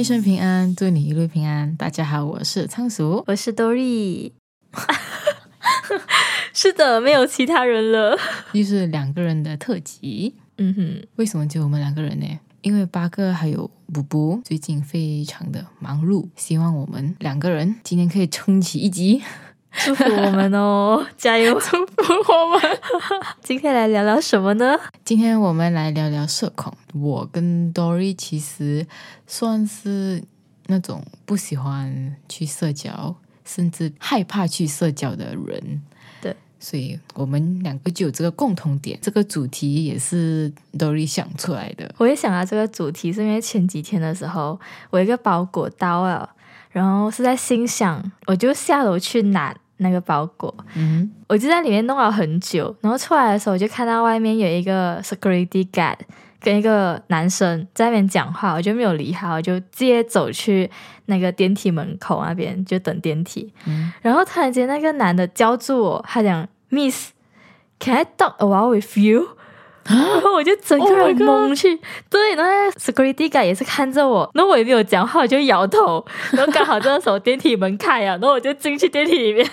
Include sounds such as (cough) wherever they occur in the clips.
一生平安，祝你一路平安。大家好，我是仓鼠，我是 Dory。(laughs) 是的，没有其他人了，又是两个人的特辑。嗯哼，为什么就我们两个人呢？因为八哥还有布布最近非常的忙碌，希望我们两个人今天可以撑起一集，祝福我们哦，加油！(laughs) 祝福我们。(laughs) 今天来聊聊什么呢？今天我们来聊聊社恐。我跟 Dory 其实算是那种不喜欢去社交，甚至害怕去社交的人。对，所以我们两个就有这个共同点。这个主题也是 Dory 想出来的。我也想到这个主题，是因为前几天的时候，我一个包裹到了，然后是在心想，我就下楼去拿那个包裹。嗯，我就在里面弄了很久，然后出来的时候，我就看到外面有一个 security guard 跟一个男生在那边讲话，我就没有理他，我就直接走去那个电梯门口那边就等电梯。嗯然后突然间那个男的叫住我，他讲 Miss，Can I talk a while with you？然后我就整个 Oh 人懵去。对，然后 security guard 也是看着我，然后我也没有讲话，我就摇头，(laughs) 然后刚好这个时候电梯门开啊，然后我就进去电梯里面，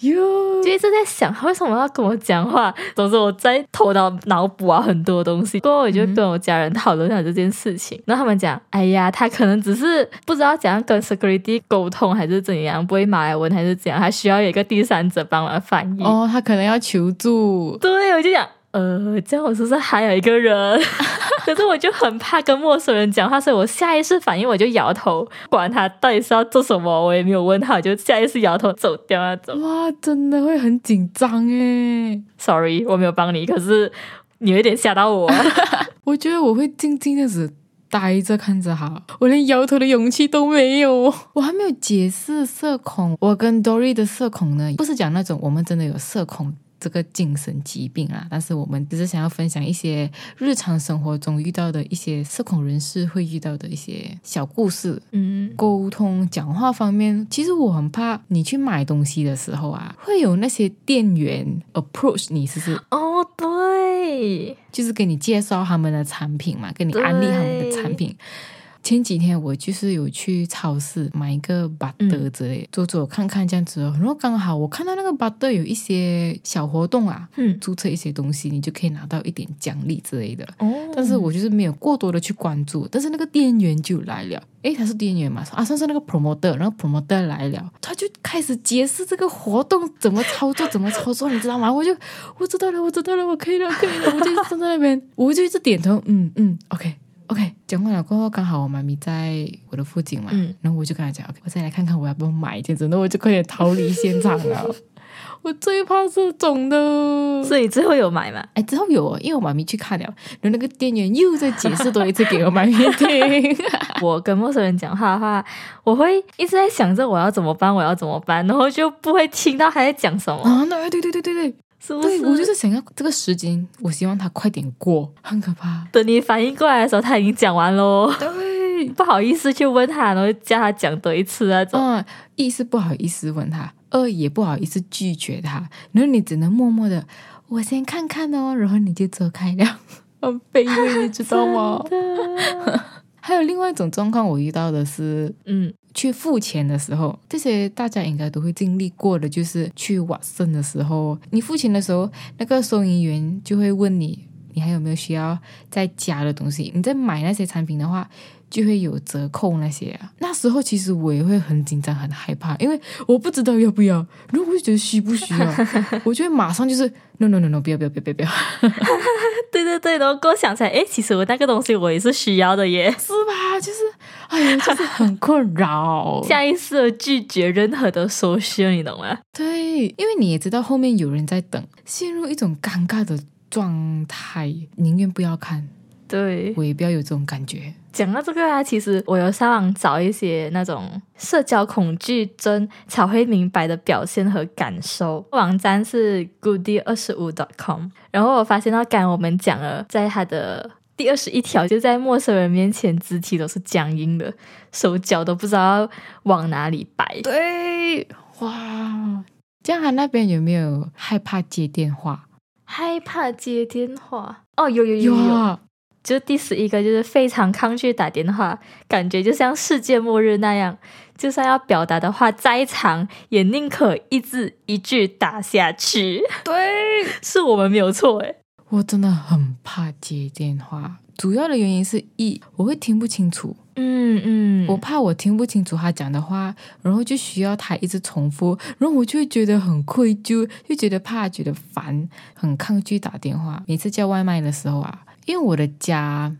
哟，就一直在想他为什么要跟我讲话。总之我在头脑脑补啊很多东西，过后我就跟我家人讨论了这件事情，然后他们讲，哎呀，他可能只是不知道怎样跟 security 沟通，还是怎样，不会马来文还是怎样，还需要有一个第三者帮忙翻译。哦，他可能要求助。对，我就想，呃，这样我是不是还有一个人？(laughs) 可是我就很怕跟陌生人讲话，所以我下意识反应我就摇头，管他到底是要做什么，我也没有问他，我就下意识摇头走掉那种。哇，真的会很紧张诶。Sorry，我没有帮你，可是你有一点吓到我。(laughs) 我觉得我会静静的只呆着看着他，我连摇头的勇气都没有。我还没有解释社恐，我跟 Dory 的社恐呢，不是讲那种我们真的有社恐。这个精神疾病啊，但是我们只是想要分享一些日常生活中遇到的一些社恐人士会遇到的一些小故事，嗯，沟通、讲话方面，其实我很怕你去买东西的时候啊，会有那些店员 approach 你，是不是？哦，对，就是给你介绍他们的产品嘛，给你安利他们的产品。前几天我就是有去超市买一个 butter 之类，做做看看这样子哦。然后刚好我看到那个 butter 有一些小活动啊，嗯，注册一些东西，你就可以拿到一点奖励之类的。哦，但是我就是没有过多的去关注，但是那个店员就来了，诶，他是店员嘛，啊，算是那个 promoter，然后 promoter 来了，他就开始解释这个活动怎么操作，怎么操作，你知道吗？我就我知道了，我知道了，我可以了，可以了，我就站在那边，(laughs) 我就一直点头，嗯嗯，OK。OK，讲完了过后，刚好我妈咪在我的附近嘛，嗯然后我就跟她讲，OK，我再来看看我要不要买这样子，然后我就快点逃离现场了。(laughs) 我最怕这种的，所以最后有买嘛？哎，之后有哦，因为我妈咪去看了，然后那个店员又在解释多一次给我妈咪听。(laughs) 我跟陌生人讲话的话，我会一直在想着我要怎么办，我要怎么办，然后就不会听到他在讲什么，啊，那对对对对对，是不对我就是想要这个时间，我希望它快点过，很可怕。等你反应过来的时候，他已经讲完喽。对，不好意思去问他，然后叫他讲多一次那种。嗯，一是不好意思问他，二也不好意思拒绝他，然后你只能默默的，我先看看哦，然后你就走开了，(laughs) 很卑微，你知道吗？(laughs) (laughs) 还有另外一种状况，我遇到的是，嗯，去付钱的时候，这些大家应该都会经历过的，就是去瓦森的时候，你付钱的时候，那个收银员就会问你，你还有没有需要再加的东西？你在买那些产品的话，就会有折扣那些啊。那时候其实我也会很紧张、很害怕，因为我不知道要不要，如果我觉得需不需要，我就会马上就是 no no no no，不要不要不要不要不要，对对对，然后过想起来，诶，其实我那个东西我也是需要的耶，是吧？就是哎呀，就是很困扰。下意识的拒绝任何的搜寻，你懂吗？对，因为你也知道后面有人在等，陷入一种尴尬的状态，宁愿不要看，对，我也不要有这种感觉。讲到这个啊，其实我有上网找一些那种社交恐惧症才会明白的表现和感受，网站是 goody 二十五 .com，然后我发现到刚才我们讲了，在他的第二十一条，就在陌生人面前肢体都是僵硬的，手脚都不知道往哪里摆。对，哇，这样他那边有没有害怕接电话？害怕接电话哦，有有有有，啊，就第十一个就是非常抗拒打电话，感觉就像世界末日那样，就算要表达的话再长，也宁可一字一句打下去。对，(laughs) 是我们没有错诶。我真的很怕接电话，主要的原因是一我会听不清楚，嗯嗯，我怕我听不清楚他讲的话，然后就需要他一直重复，然后我就会觉得很愧疚，就觉得怕，觉得烦，很抗拒打电话。每次叫外卖的时候啊，因为我的家。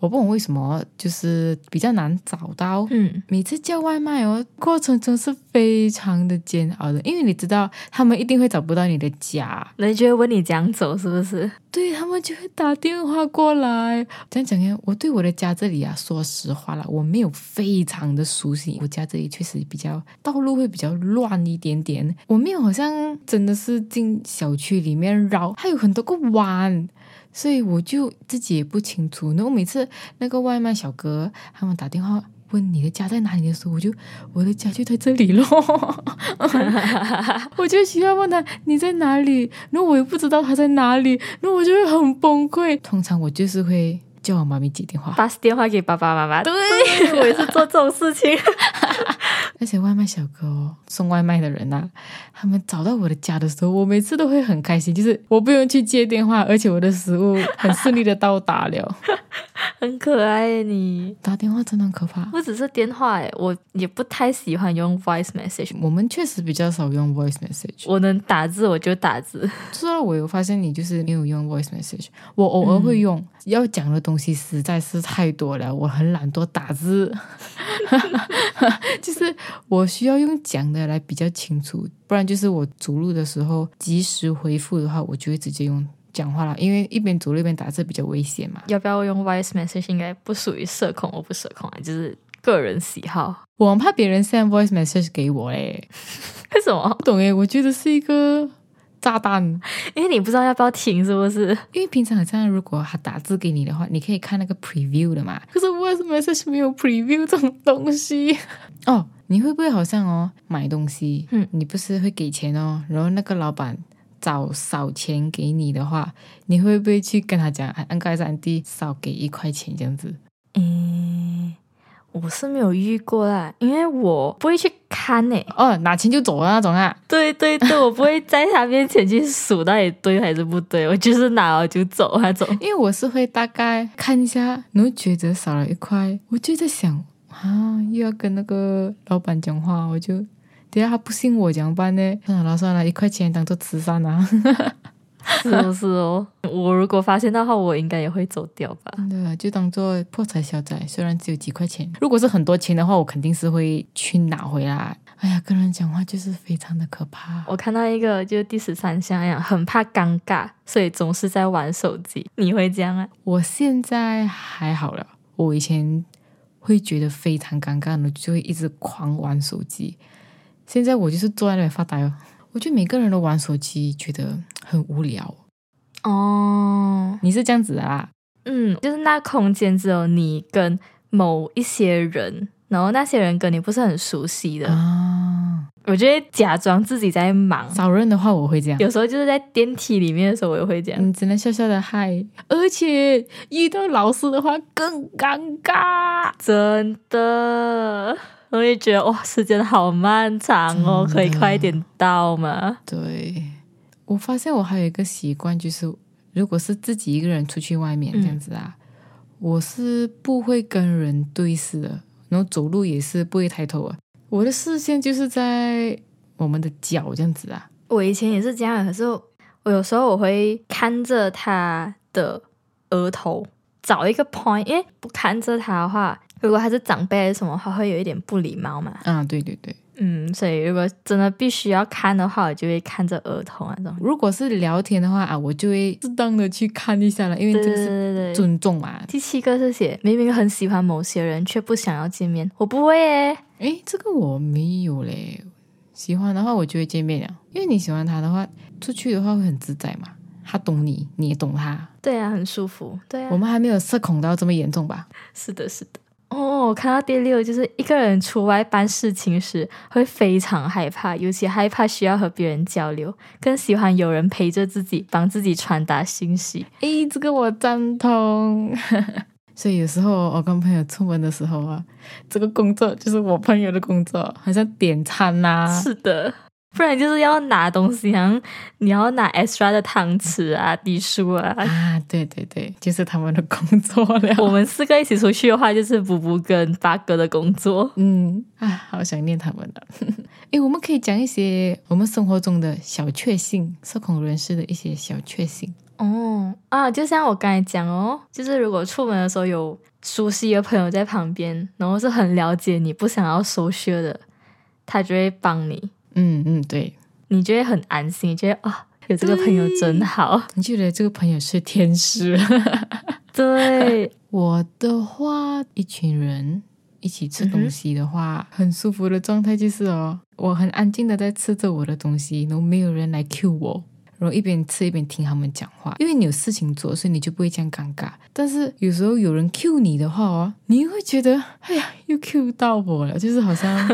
我不懂为什么，就是比较难找到。嗯，每次叫外卖哦，过程中是非常的煎熬的，因为你知道他们一定会找不到你的家，人就会问你讲走是不是？对他们就会打电话过来。这样讲呀，我对我的家这里啊，说实话了，我没有非常的熟悉。我家这里确实比较道路会比较乱一点点，我没有好像真的是进小区里面绕，还有很多个弯。所以我就自己也不清楚。然后每次那个外卖小哥他们打电话问你的家在哪里的时候，我就我的家就在这里咯。(laughs) 我就需要问他你在哪里，然后我又不知道他在哪里，然后我就会很崩溃。通常我就是会叫我妈咪接电话，把电话给爸爸妈妈。对，(laughs) 我也是做这种事情。(laughs) 而且外卖小哥哦，送外卖的人呐，他们找到我的家的时候，我每次都会很开心，就是我不用去接电话，而且我的食物很顺利的到达了。很可爱你打电话真的很可怕，不只是电话诶，我也不太喜欢用 voice message。我们确实比较少用 voice message。我能打字我就打字。说到我有发现你就是没有用 voice message，我偶尔会用，要讲的东西实在是太多了，我很懒惰打字，(laughs) 就是我需要用讲的来比较清楚，不然就是我走路的时候及时回复的话，我就会直接用。讲话了，因为一边走路一边打字比较危险嘛。要不要用 voice message？应该不属于社恐，我不社恐啊，就是个人喜好。我怕别人 send voice message 给我嘞，(laughs) 为什么？不懂诶，我觉得是一个炸弹，因为你不知道要不要听，是不是？因为平常好像，如果他打字给你的话，你可以看那个 preview 的嘛。可是 voice message 没有 preview 这种东西 (laughs) 哦。你会不会好像哦买东西，嗯，你不是会给钱哦，然后那个老板。找少钱给你的话，你会不会去跟他讲，按盖三弟少给一块钱这样子？嗯，我是没有遇过啦，因为我不会去看呢。哦，拿钱就走的那种啊？对对对，我不会在他面前去数到底对还是不对，我就是拿了就走那种。因为我是会大概看一下，然后觉得少了一块，我就在想啊，又要跟那个老板讲话，我就。等下他不信我怎么办呢？算了算了，一块钱当做慈善啊，是不是哦？我如果发现的话，我应该也会走掉吧。对啊，就当做破财消灾。虽然只有几块钱，如果是很多钱的话，我肯定是会去拿回来。哎呀，跟人讲话就是非常的可怕。我看到一个，就是第十三项一样，很怕尴尬，所以总是在玩手机。你会这样啊？我现在还好了，我以前会觉得非常尴尬的，就会一直狂玩手机。现在我就是坐在那里发呆哦。我觉得每个人都玩手机，觉得很无聊哦。你是这样子的啦？嗯，就是那空间只有你跟某一些人，然后那些人跟你不是很熟悉的啊。我觉得假装自己在忙，找人的话我会这样。有时候就是在电梯里面的时候，我也会这样。你只能笑笑的嗨，而且遇到老师的话更尴尬，真的。我也觉得哇，时间好漫长哦，可以快点到吗？对，我发现我还有一个习惯，就是如果是自己一个人出去外面这样子啊，我是不会跟人对视的，然后走路也是不会抬头啊，我的视线就是在我们的脚这样子啊。我以前也是这样，可是我有时候我会看着他的额头找一个 point，因为不看着他的话。如果他是长辈还是什么话，会有一点不礼貌嘛？啊，对对对，嗯，所以如果真的必须要看的话，我就会看着额头那种。如果是聊天的话啊，我就会适当的去看一下了，因为这个是尊重嘛。第七个是写明明很喜欢某些人，却不想要见面，我不会诶。诶，这个我没有嘞。喜欢的话，我就会见面了，因为你喜欢他的话，出去的话会很自在嘛。他懂你，你也懂他。对啊，很舒服。对啊，我们还没有社恐到这么严重吧？是的，是的。哦，我看到第六就是一个人出外办事情时会非常害怕，尤其害怕需要和别人交流，更喜欢有人陪着自己，帮自己传达信息。诶，这个我赞同。(laughs) 所以有时候我跟朋友出门的时候啊，这个工作就是我朋友的工作，好像点餐呐、是的，不然就是要拿东西，好像你要拿 extra 的汤匙啊、滴数啊。啊，对对对，就是他们的工作了。(laughs) 我们四个一起出去的话，就是补补跟八哥的工作。嗯，啊，好想念他们了。(laughs) 哎，我们可以讲一些我们生活中的小确幸，社恐人士的一些小确幸。哦啊，就像我刚才讲哦，就是如果出门的时候有熟悉的朋友在旁边，然后是很了解你不想要 social 的，他就会帮你，嗯嗯，对，你觉得很安心，觉得啊、有这个朋友真好。你觉得这个朋友是天使？(laughs) 对，我的话，一群人一起吃东西的话，很舒服的状态就是哦，我很安静的在吃着我的东西，然后没有人来 cue 我。然后一边吃一边听他们讲话，因为你有事情做，所以你就不会这样尴尬。但是有时候有人 cue 你的话哦，你会觉得哎呀，又 cue 到我了，就是好像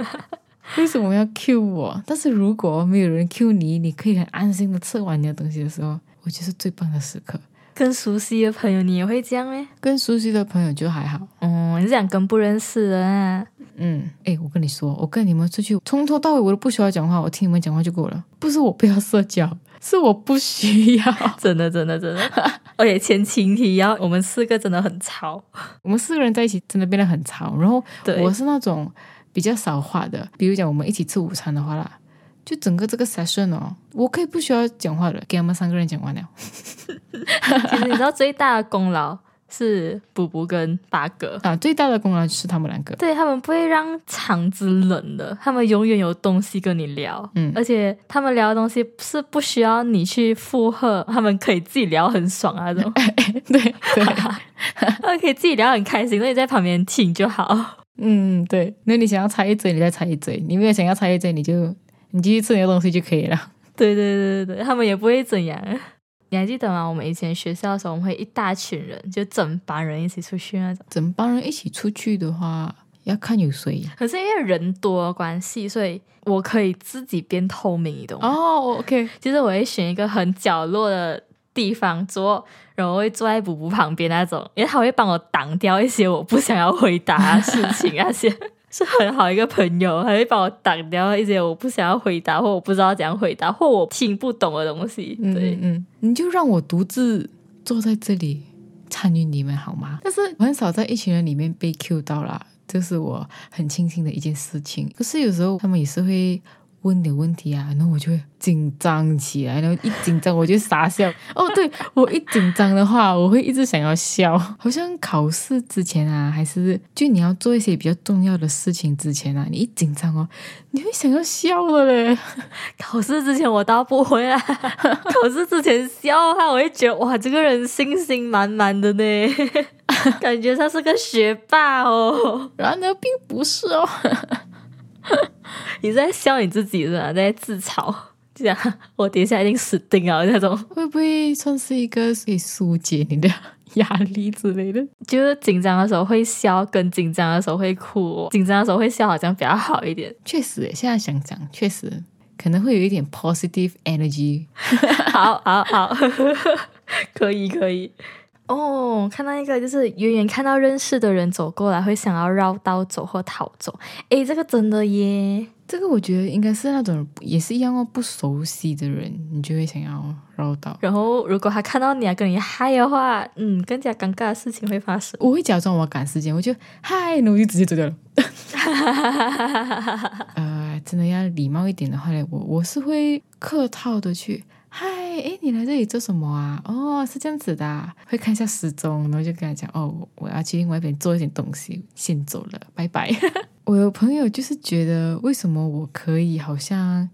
(laughs) 为什么要 cue 我？但是如果没有人 cue 你，你可以很安心的吃完你的东西的时候，我觉得是最棒的时刻。跟熟悉的朋友你也会这样吗？跟熟悉的朋友就还好，哦，你是讲跟不认识的啊？嗯，哎，我跟你说，我跟你们出去，从头到尾我都不需要讲话，我听你们讲话就够了。不是我不要社交，是我不需要。(laughs) 真的，真的，真的。而且前情提要，我们四个真的很吵。我们四个人在一起真的变得很吵。然后我是那种比较少话的，比如讲我们一起吃午餐的话啦，就整个这个 session 哦，我可以不需要讲话的，给他们三个人讲完了。(laughs) 其实你知道最大的功劳是补补跟八哥。啊，最大的功劳就是他们两个。对他们不会让场子冷的，他们永远有东西跟你聊，嗯而且他们聊的东西是不需要你去附和，他们可以自己聊很爽啊，这种，对 (laughs) 对，(laughs) 他们可以自己聊很开心，那你在旁边听就好。嗯对。那你想要插一嘴，你再插一嘴；你没有想要插一嘴，你就你继续吃你的东西就可以了。对对对对对，他们也不会怎样。你还记得吗？我们以前学校的时候，我们会一大群人，就整班人一起出去那种。整帮人一起出去的话，要看有谁。可是因为人多关系，所以我可以自己变透明，你懂吗？哦，OK，其实我会选一个很角落的地方坐，然后我会坐在补补旁边那种，因为他会帮我挡掉一些我不想要回答的事情，那些是很好一个朋友，他会帮我挡掉一些我不想要回答或我不知道怎样回答或我听不懂的东西。嗯对嗯，嗯，你就让我独自坐在这里参与你们好吗？但是我很少在一群人里面被 Q 到啦，这是我很庆幸的一件事情。可是有时候他们也是会问点问题啊，然后我就会紧张起来，然后一紧张我就傻笑。(laughs) 哦，对我一紧张的话，我会一直想要笑，(laughs) 好像考试之前啊，还是就你要做一些比较重要的事情之前啊，你一紧张哦，你会想要笑了嘞。(laughs) 考试之前我倒不会啊，考试之前笑的话，我会觉得哇，这个人信心满满的呢，感觉他是个学霸哦。然而并不是哦。你在笑你自己是吧？在自嘲，这样我等一下一定死定了那种。会不会算是一个可以疏解你的压力之类的？就是紧张的时候会笑，跟紧张的时候会哭。紧张的时候会笑，好像比较好一点。确实耶，现在想想，确实可能会有一点 positive energy。好 (laughs) 好好，(laughs) 可以可以。哦，看到一个就是远远看到认识的人走过来，会想要绕道走或逃走。诶，这个真的耶。这个我觉得应该是那种也是一样哦，不熟悉的人，你就会想要绕道。然后如果他看到你啊，跟你嗨的话，嗯，更加尴尬的事情会发生。我会假装我赶时间，我就嗨，然后我就直接走掉了。(laughs) 呃，真的要礼貌一点的话呢，我我是会客套的去嗨，诶，你来这里做什么啊？哦，是这样子的、啊，会看一下时钟，然后就跟他讲，哦，我要去另外一边做一点东西，先走了，拜拜。(laughs) 我有朋友就是觉得，为什么我可以好像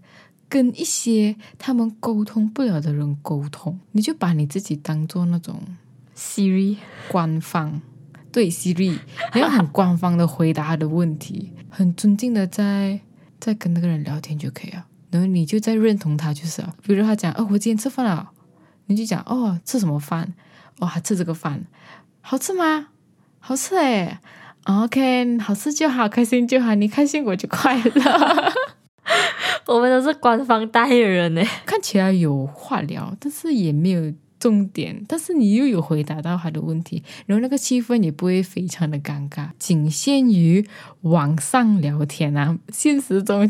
跟一些他们沟通不了的人沟通，你就把你自己当做那种 Siri，(laughs) 官方，对 Siri，你要很官方的回答他的问题，很尊敬的在在跟那个人聊天就可以了。然后你就在认同他就是了。比如他讲，哦，我今天吃饭了，你就讲，哦，吃什么饭？哦，还吃这个饭，好吃吗？好吃诶。OK，好吃就好，开心就好，你开心我就快乐。(laughs) 我们都是官方代言人呢。(laughs) 看起来有话聊，但是也没有重点，但是你又有回答到他的问题，然后那个气氛也不会非常的尴尬，仅限于网上聊天啊，现实中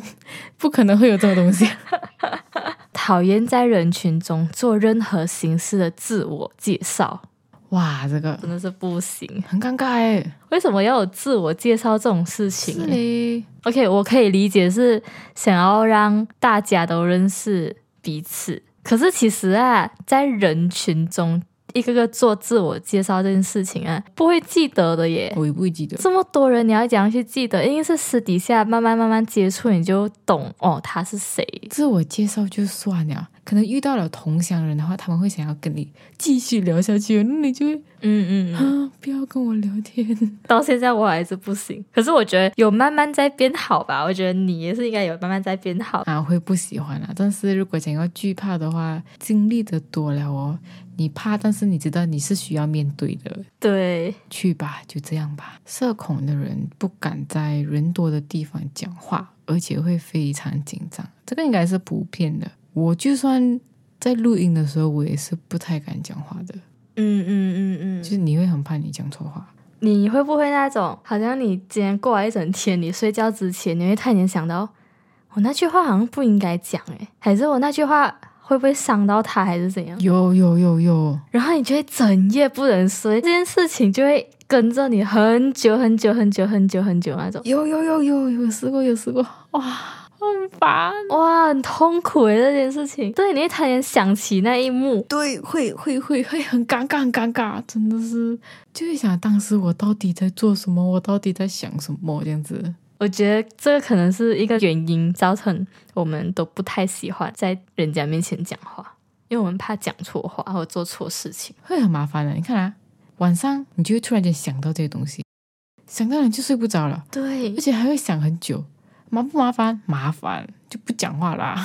不可能会有这种东西。(laughs) 讨厌在人群中做任何形式的自我介绍，哇，这个真的是不行。很尴尬哎，为什么要有自我介绍这种事情是，？OK，我可以理解是想要让大家都认识彼此，可是其实啊，在人群中一个个做自我介绍这件事情啊，不会记得的耶。我也不会记得。这么多人，你要怎样去记得？因为是私底下慢慢慢慢接触，你就懂哦，他是谁。自我介绍就算了，可能遇到了同乡人的话，他们会想要跟你继续聊下去，那你就会嗯嗯嗯，啊，不要跟我聊天。(laughs) 到现在我还是不行。可是我觉得有慢慢在变好吧，我觉得你也是应该有慢慢在变好。啊，会不喜欢啊。但是如果想要惧怕的话，经历的多了哦，你怕，但是你知道你是需要面对的，对，去吧，就这样吧。社恐的人不敢在人多的地方讲话，而且会非常紧张，这个应该是普遍的。我就算在录音的时候，我也是不太敢讲话的，嗯嗯嗯嗯就是你会很怕你讲错话。你会不会那种，好像你今天过来一整天，你睡觉之前，你会突然间想到，我那句话好像不应该讲，诶，还是我那句话会不会伤到他，还是怎样？有有有有，然后你就会整夜不能睡，这件事情就会跟着你很久很久很久很久很久那种。有有有有有试过有试过，哇，很烦。哇，很痛苦诶，这件事情。对，你会突然想起那一幕，对，会会会会很尴尬，很尴尬，真的是就会想当时我到底在做什么，我到底在想什么这样子。我觉得这个可能是一个原因，造成我们都不太喜欢在人家面前讲话，因为我们怕讲错话或做错事情。会很麻烦的。你看啊，晚上你就会突然间想到这些东西，想到你就睡不着了，对而，且还会想很久。麻不麻烦？麻烦，就不讲话啦。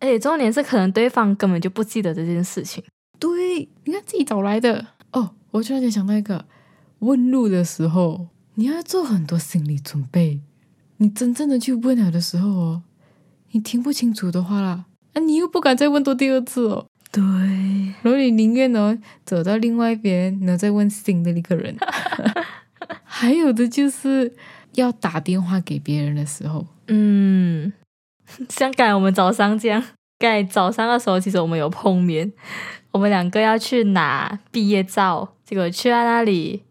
而 (laughs) 且重点是，可能对方根本就不记得这件事情。对，你看自己找来的。哦，我突然间想到一个，问路的时候，你要做很多心理准备。你真正的去问了的时候哦，你听不清楚的话啦，啊，你又不敢再问多第二次哦。对，然后你宁愿哦走到另外一边，然后再问新的一个人。(laughs) 还有的就是要打电话给别人的时候，嗯，像刚才我们早上这样，刚才早上的时候，其实我们有碰面，我们两个要去拿毕业照，结果去到那里，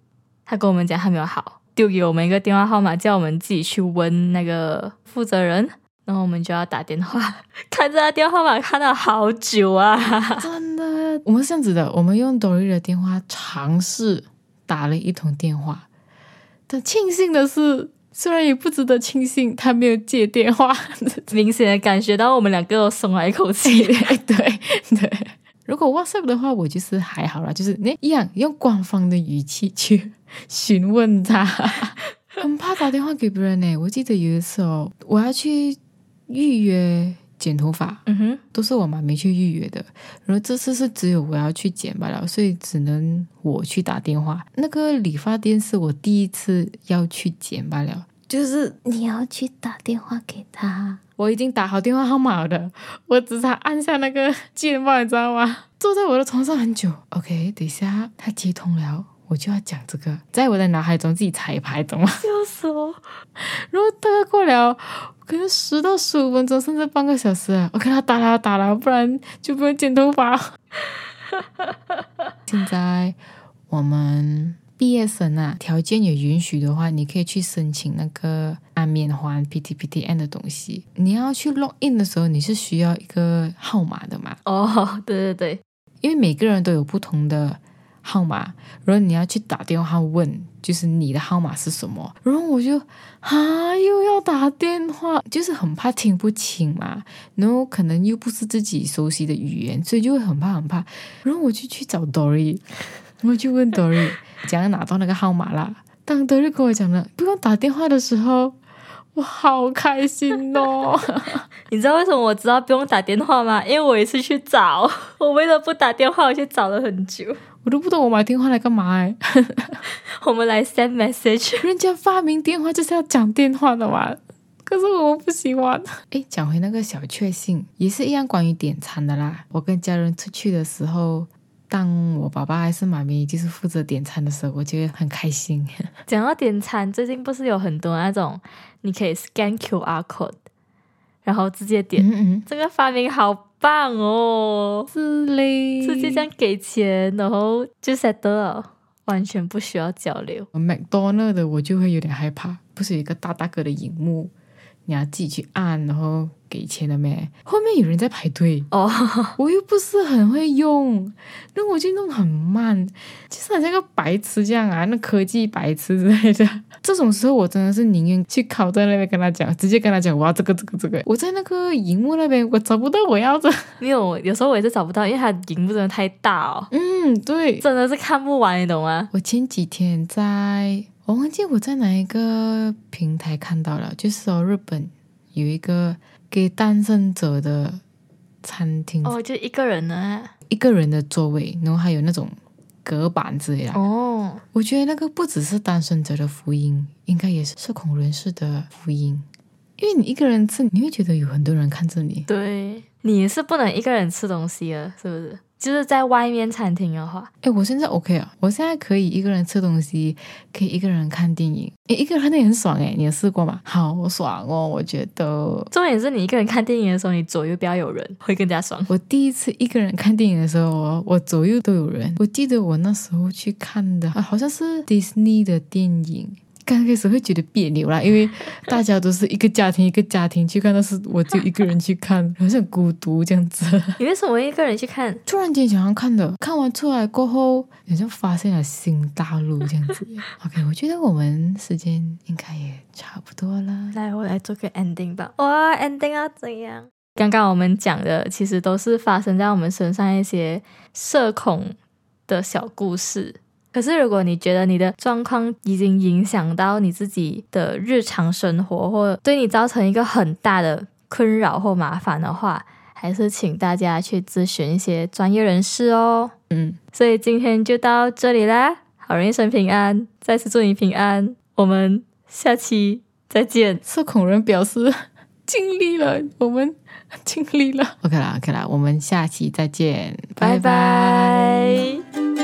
他跟我们讲他没有好，丢给我们一个电话号码，叫我们自己去问那个负责人，然后我们就要打电话，(laughs) 看这个电话号码看了好久啊，真的，我们是这样子的，我们用 Dory 的电话尝试打了一通电话，但庆幸的是，虽然也不值得庆幸，他没有接电话。(laughs) 明显的感觉到我们两个都松了一口气。(laughs) 对对对，如果 WhatsApp 的话，我就是还好啦，就是那一样用官方的语气去询问他，很怕打电话给别人呢。我记得有一次哦，我要去预约剪头发，嗯哼，都是我妈没去预约的，然后这次是只有我要去剪罢了，所以只能我去打电话。那个理发店是我第一次要去剪罢了，就是你要去打电话给他。我已经打好电话号码了，我只差按下那个键吧，你知道吗？坐在我的床上很久。OK，等一下他接通了，我就要讲这个，在我的脑海中自己彩排，懂吗？笑死我！然后大概过了可能十到十五分钟，甚至半个小时啊，我跟他打了打了，不然就不用剪头发。(laughs) 现在我们毕业生啊，条件也允许的话，你可以去申请那个安免还 PTPTN 的东西。你要去 log in 的时候，你是需要一个号码的嘛？哦，对对对，因为每个人都有不同的号码，然后你要去打电话问，就是你的号码是什么。然后我就啊，又要打电话，就是很怕听不清嘛，然后可能又不是自己熟悉的语言，所以就会很怕很怕。然后我就去找 Dory，我就问 Dory 怎样拿到那个号码啦。当 Dory 跟我讲了不用打电话的时候，我好开心哦！(laughs) 你知道为什么我知道不用打电话吗？因为我一次去找，(laughs) 我为了不打电话，我去找了很久。我都不懂我买电话来干嘛哎！(laughs) 我们来 send message，人家发明电话就是要讲电话的嘛。可是我不喜欢。哎，讲回那个小确幸，也是一样关于点餐的啦。我跟家人出去的时候，当我爸爸还是妈咪就是负责点餐的时候，我觉得很开心。(laughs) 讲到点餐，最近不是有很多那种你可以 scan QR code，然后直接点。嗯嗯，这个发明好棒哦！是嘞，直接这样给钱，然后就 set 了，完全不需要交流。麦当劳的我就会有点害怕，不是有一个大大个的荧幕。你要自己去按，然后给钱的咩？后面有人在排队哦，(laughs) 我又不是很会用，那我就弄很慢，就是好像个白痴这样啊，那科技白痴之类的。这种时候我真的是宁愿去靠在那边跟他讲，直接跟他讲我要这个这个这个。我在那个荧幕那边我找不到我要的，没有，有时候我也是找不到，因为它荧幕真的太大哦。(laughs) 嗯，对，真的是看不完，你懂吗？我前几天在。我忘记我在哪一个平台看到了，就是说日本有一个给单身者的餐厅哦，就一个人呢，一个人的座位，然后还有那种隔板之类的哦。我觉得那个不只是单身者的福音，应该也是社恐人士的福音，因为你一个人吃，你会觉得有很多人看着你。对，你是不能一个人吃东西的，是不是？就是在外面餐厅的话，哎，我现在 OK 啊，我现在可以一个人吃东西，可以一个人看电影，哎，一个人看电影很爽哎，你有试过吗？好爽哦，我觉得。重点是你一个人看电影的时候，你左右不要有人，会更加爽。我第一次一个人看电影的时候，我左右都有人。我记得我那时候去看的，啊好像是 Disney 的电影。刚开始会觉得别扭啦，因为 (laughs) 大家都是一个家庭一个家庭去看，但是我就一个人去看，好像孤独这样子。(laughs) 你为什么一个人去看？突然间想要看的，看完出来过后，好像发现了新大陆这样子。(laughs) OK，我觉得我们时间应该也差不多了。来，我来做个 ending 吧。哇，ending 要怎样？刚刚我们讲的其实都是发生在我们身上一些社恐的小故事。可是，如果你觉得你的状况已经影响到你自己的日常生活，或对你造成一个很大的困扰或麻烦的话，还是请大家去咨询一些专业人士哦。嗯，所以今天就到这里啦，好人一生平安，再次祝你平安，我们下期再见。社恐人表示尽力了，我们尽力了。OK 啦，OK 啦，我们下期再见，拜拜。